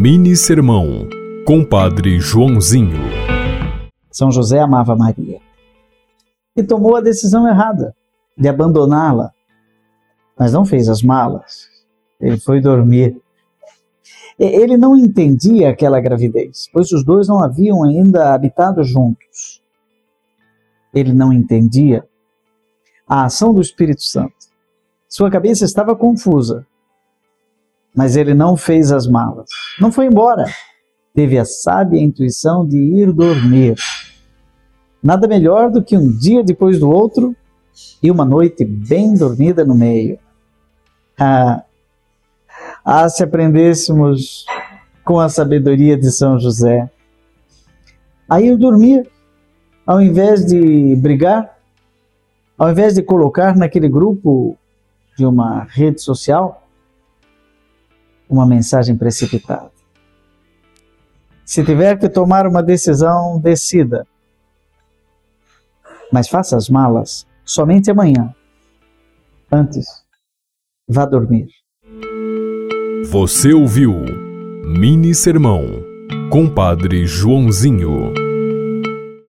Mini Sermão, Compadre Joãozinho. São José amava Maria e tomou a decisão errada de abandoná-la, mas não fez as malas. Ele foi dormir. Ele não entendia aquela gravidez, pois os dois não haviam ainda habitado juntos. Ele não entendia a ação do Espírito Santo. Sua cabeça estava confusa, mas ele não fez as malas. Não foi embora. Teve a sábia intuição de ir dormir. Nada melhor do que um dia depois do outro e uma noite bem dormida no meio. Ah, ah, se aprendêssemos com a sabedoria de São José. A ir dormir, ao invés de brigar, ao invés de colocar naquele grupo de uma rede social uma mensagem precipitada. Se tiver que tomar uma decisão, decida. Mas faça as malas somente amanhã. Antes, vá dormir. Você ouviu Mini Sermão, Compadre Joãozinho.